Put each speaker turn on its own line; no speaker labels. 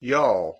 y'all